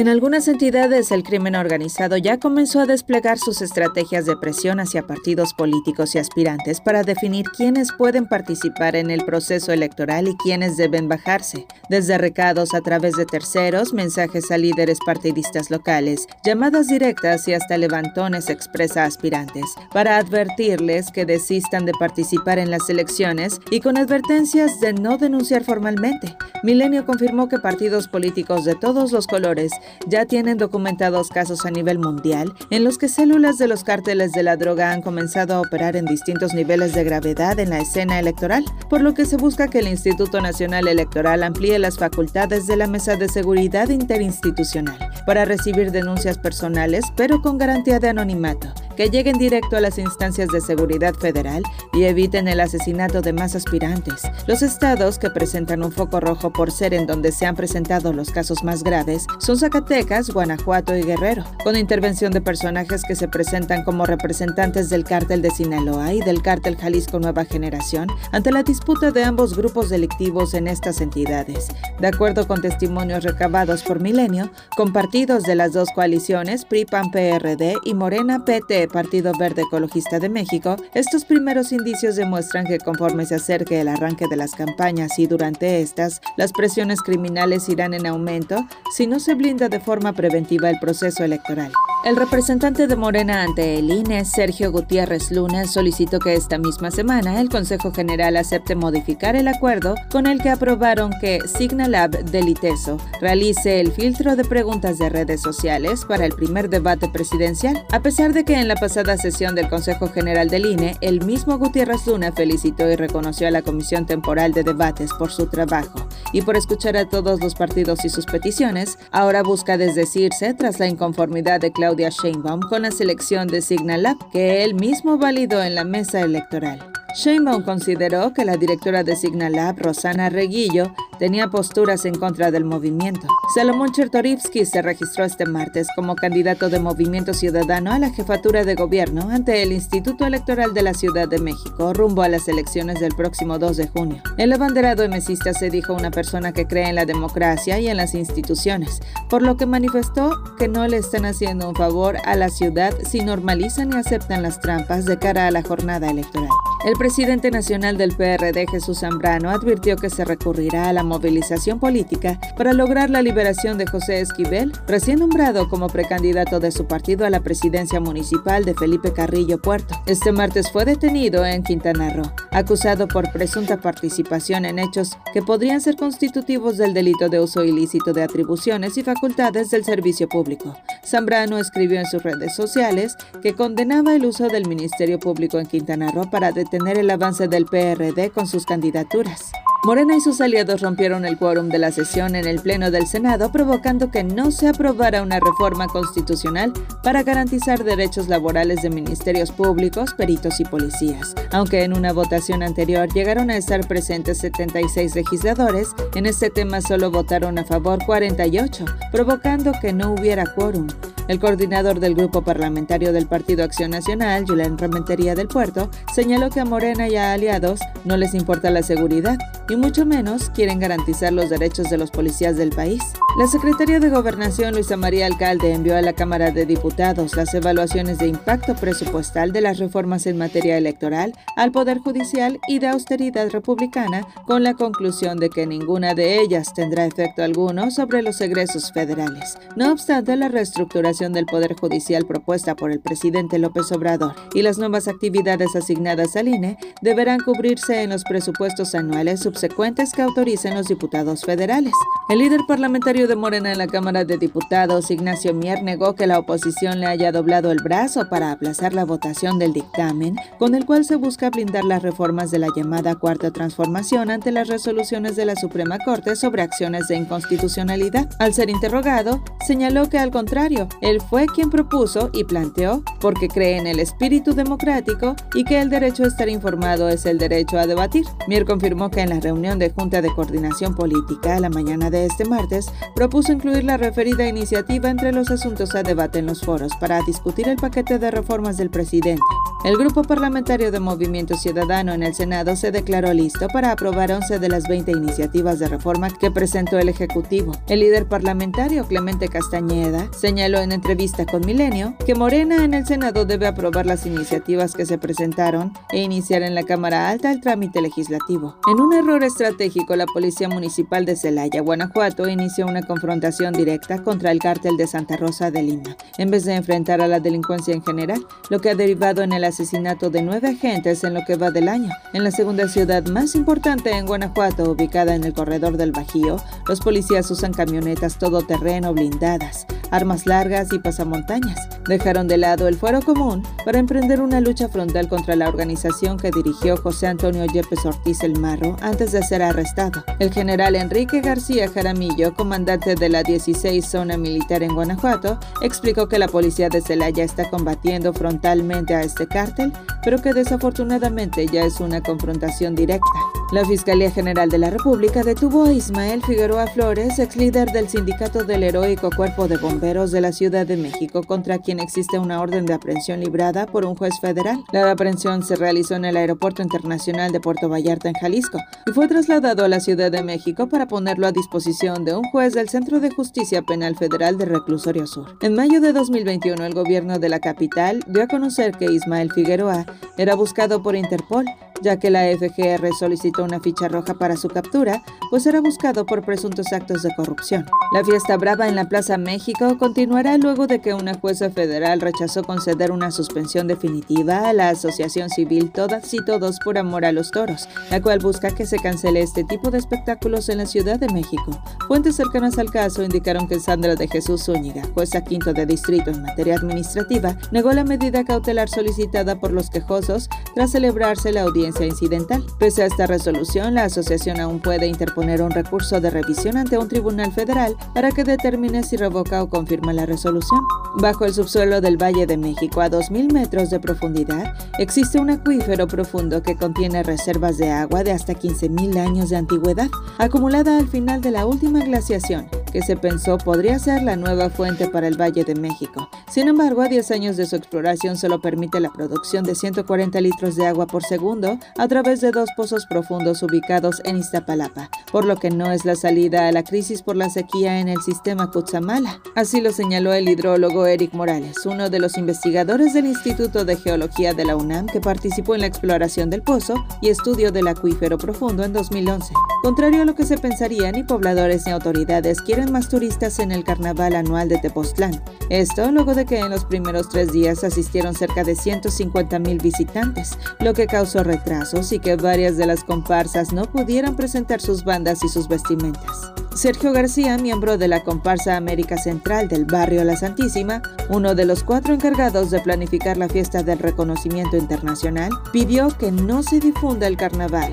En algunas entidades el crimen organizado ya comenzó a desplegar sus estrategias de presión hacia partidos políticos y aspirantes para definir quiénes pueden participar en el proceso electoral y quiénes deben bajarse, desde recados a través de terceros, mensajes a líderes partidistas locales, llamadas directas y hasta levantones expresa aspirantes, para advertirles que desistan de participar en las elecciones y con advertencias de no denunciar formalmente. Milenio confirmó que partidos políticos de todos los colores ya tienen documentados casos a nivel mundial en los que células de los cárteles de la droga han comenzado a operar en distintos niveles de gravedad en la escena electoral, por lo que se busca que el Instituto Nacional Electoral amplíe las facultades de la Mesa de Seguridad Interinstitucional para recibir denuncias personales, pero con garantía de anonimato que lleguen directo a las instancias de seguridad federal y eviten el asesinato de más aspirantes. Los estados que presentan un foco rojo por ser en donde se han presentado los casos más graves son Zacatecas, Guanajuato y Guerrero, con intervención de personajes que se presentan como representantes del cártel de Sinaloa y del cártel Jalisco Nueva Generación ante la disputa de ambos grupos delictivos en estas entidades. De acuerdo con testimonios recabados por Milenio, con partidos de las dos coaliciones, PRI, PAN, PRD y Morena, PT, Partido Verde Ecologista de México, estos primeros indicios demuestran que conforme se acerque el arranque de las campañas y durante estas, las presiones criminales irán en aumento si no se blinda de forma preventiva el proceso electoral. El representante de Morena ante el INE, Sergio Gutiérrez Luna, solicitó que esta misma semana el Consejo General acepte modificar el acuerdo con el que aprobaron que Signalab del ITESO realice el filtro de preguntas de redes sociales para el primer debate presidencial, a pesar de que en la pasada sesión del Consejo General del INE, el mismo Gutiérrez Luna felicitó y reconoció a la Comisión Temporal de Debates por su trabajo y por escuchar a todos los partidos y sus peticiones, ahora busca desdecirse tras la inconformidad de Claudia Sheinbaum con la selección de Signalab que él mismo validó en la mesa electoral. Sheinbaum consideró que la directora de Signalab, Rosana Reguillo, tenía posturas en contra del movimiento. Salomón Chertorivsky se registró este martes como candidato de Movimiento Ciudadano a la jefatura de gobierno ante el Instituto Electoral de la Ciudad de México rumbo a las elecciones del próximo 2 de junio. El abanderado emesista se dijo una persona que cree en la democracia y en las instituciones, por lo que manifestó que no le están haciendo un favor a la ciudad si normalizan y aceptan las trampas de cara a la jornada electoral. El presidente nacional del PRD, Jesús Zambrano, advirtió que se recurrirá a la movilización política para lograr la liberación de José Esquivel, recién nombrado como precandidato de su partido a la presidencia municipal de Felipe Carrillo Puerto. Este martes fue detenido en Quintana Roo, acusado por presunta participación en hechos que podrían ser constitutivos del delito de uso ilícito de atribuciones y facultades del servicio público. Zambrano escribió en sus redes sociales que condenaba el uso del Ministerio Público en Quintana Roo para detener tener el avance del PRD con sus candidaturas. Morena y sus aliados rompieron el quórum de la sesión en el Pleno del Senado, provocando que no se aprobara una reforma constitucional para garantizar derechos laborales de ministerios públicos, peritos y policías. Aunque en una votación anterior llegaron a estar presentes 76 legisladores, en este tema solo votaron a favor 48, provocando que no hubiera quórum. El coordinador del grupo parlamentario del Partido Acción Nacional, Julián Rementería del Puerto, señaló que a Morena y a aliados no les importa la seguridad y mucho menos quieren garantizar los derechos de los policías del país. La secretaria de Gobernación, Luisa María Alcalde, envió a la Cámara de Diputados las evaluaciones de impacto presupuestal de las reformas en materia electoral al Poder Judicial y de austeridad republicana, con la conclusión de que ninguna de ellas tendrá efecto alguno sobre los egresos federales. No obstante, la reestructuración del Poder Judicial propuesta por el presidente López Obrador y las nuevas actividades asignadas al INE deberán cubrirse en los presupuestos anuales subsecuentes que autoricen los diputados federales. El líder parlamentario de Morena en la Cámara de Diputados, Ignacio Mier, negó que la oposición le haya doblado el brazo para aplazar la votación del dictamen, con el cual se busca blindar las reformas de la llamada Cuarta Transformación ante las resoluciones de la Suprema Corte sobre acciones de inconstitucionalidad. Al ser interrogado, señaló que al contrario, él fue quien propuso y planteó porque cree en el espíritu democrático y que el derecho a estar informado es el derecho a debatir. Mier confirmó que en la reunión de Junta de Coordinación Política la mañana de este martes propuso incluir la referida iniciativa entre los asuntos a debate en los foros para discutir el paquete de reformas del presidente. El grupo parlamentario de Movimiento Ciudadano en el Senado se declaró listo para aprobar 11 de las 20 iniciativas de reforma que presentó el Ejecutivo. El líder parlamentario Clemente Castañeda señaló en entrevista con Milenio que Morena en el Senado debe aprobar las iniciativas que se presentaron e iniciar en la Cámara Alta el trámite legislativo. En un error estratégico, la Policía Municipal de Celaya, Guanajuato, inició una confrontación directa contra el cártel de Santa Rosa de Lima, en vez de enfrentar a la delincuencia en general, lo que ha derivado en el asesinato de nueve agentes en lo que va del año. En la segunda ciudad más importante en Guanajuato, ubicada en el corredor del Bajío, los policías usan camionetas todoterreno blindadas, armas largas y pasamontañas. Dejaron de lado el fuero común para emprender una lucha frontal contra la organización que dirigió José Antonio Yepes Ortiz El Marro antes de ser arrestado. El general Enrique García Jaramillo, comandante de la 16 Zona Militar en Guanajuato, explicó que la policía de Celaya está combatiendo frontalmente a este cártel, pero que desafortunadamente ya es una confrontación directa. La Fiscalía General de la República detuvo a Ismael Figueroa Flores, ex líder del sindicato del heroico Cuerpo de Bomberos de la Ciudad de México, contra quien existe una orden de aprehensión librada por un juez federal. La aprehensión se realizó en el Aeropuerto Internacional de Puerto Vallarta, en Jalisco, y fue trasladado a la Ciudad de México para ponerlo a disposición de un juez del Centro de Justicia Penal Federal de Reclusorio Sur. En mayo de 2021, el gobierno de la capital dio a conocer que Ismael Figueroa era buscado por Interpol ya que la FGR solicitó una ficha roja para su captura, pues era buscado por presuntos actos de corrupción. La fiesta brava en la Plaza México continuará luego de que una jueza federal rechazó conceder una suspensión definitiva a la Asociación Civil Todas y Todos por Amor a los Toros, la cual busca que se cancele este tipo de espectáculos en la Ciudad de México. Fuentes cercanas al caso indicaron que Sandra de Jesús Zúñiga, jueza quinto de distrito en materia administrativa, negó la medida cautelar solicitada por los quejosos tras celebrarse la audiencia incidental. Pese a esta resolución, la asociación aún puede interponer un recurso de revisión ante un tribunal federal para que determine si revoca o confirma la resolución. Bajo el subsuelo del Valle de México, a 2.000 metros de profundidad, existe un acuífero profundo que contiene reservas de agua de hasta 15.000 años de antigüedad, acumulada al final de la última glaciación que se pensó podría ser la nueva fuente para el Valle de México. Sin embargo, a 10 años de su exploración solo permite la producción de 140 litros de agua por segundo a través de dos pozos profundos ubicados en Iztapalapa, por lo que no es la salida a la crisis por la sequía en el sistema Cutzamala. Así lo señaló el hidrólogo Eric Morales, uno de los investigadores del Instituto de Geología de la UNAM que participó en la exploración del pozo y estudio del acuífero profundo en 2011. Contrario a lo que se pensaría, ni pobladores ni autoridades quieren más turistas en el carnaval anual de Tepoztlán. Esto luego de que en los primeros tres días asistieron cerca de 150 mil visitantes, lo que causó retrasos y que varias de las comparsas no pudieran presentar sus bandas y sus vestimentas. Sergio García, miembro de la comparsa América Central del barrio La Santísima, uno de los cuatro encargados de planificar la fiesta del reconocimiento internacional, pidió que no se difunda el carnaval.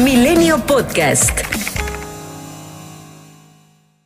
Milenio Podcast.